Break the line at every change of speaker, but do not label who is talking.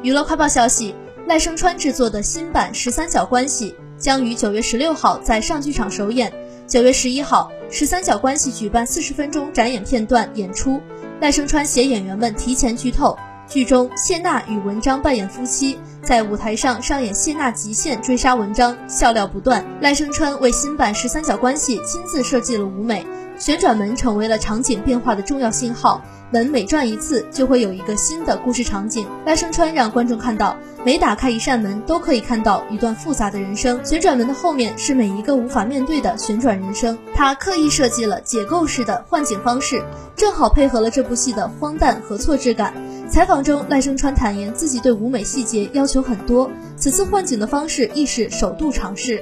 娱乐快报消息，赖声川制作的新版《十三角关系》将于九月十六号在上剧场首演。九月十一号，《十三角关系》举办四十分钟展演片段演出，赖声川携演员们提前剧透。剧中，谢娜与文章扮演夫妻，在舞台上上演谢娜极限追杀文章，笑料不断。赖声川为新版《十三角关系》亲自设计了舞美，旋转门成为了场景变化的重要信号。门每转一次，就会有一个新的故事场景。赖声川让观众看到，每打开一扇门，都可以看到一段复杂的人生。旋转门的后面是每一个无法面对的旋转人生。他刻意设计了解构式的换景方式，正好配合了这部戏的荒诞和错置感。采访中，赖声川坦言自己对舞美细节要求很多，此次换景的方式亦是首度尝试。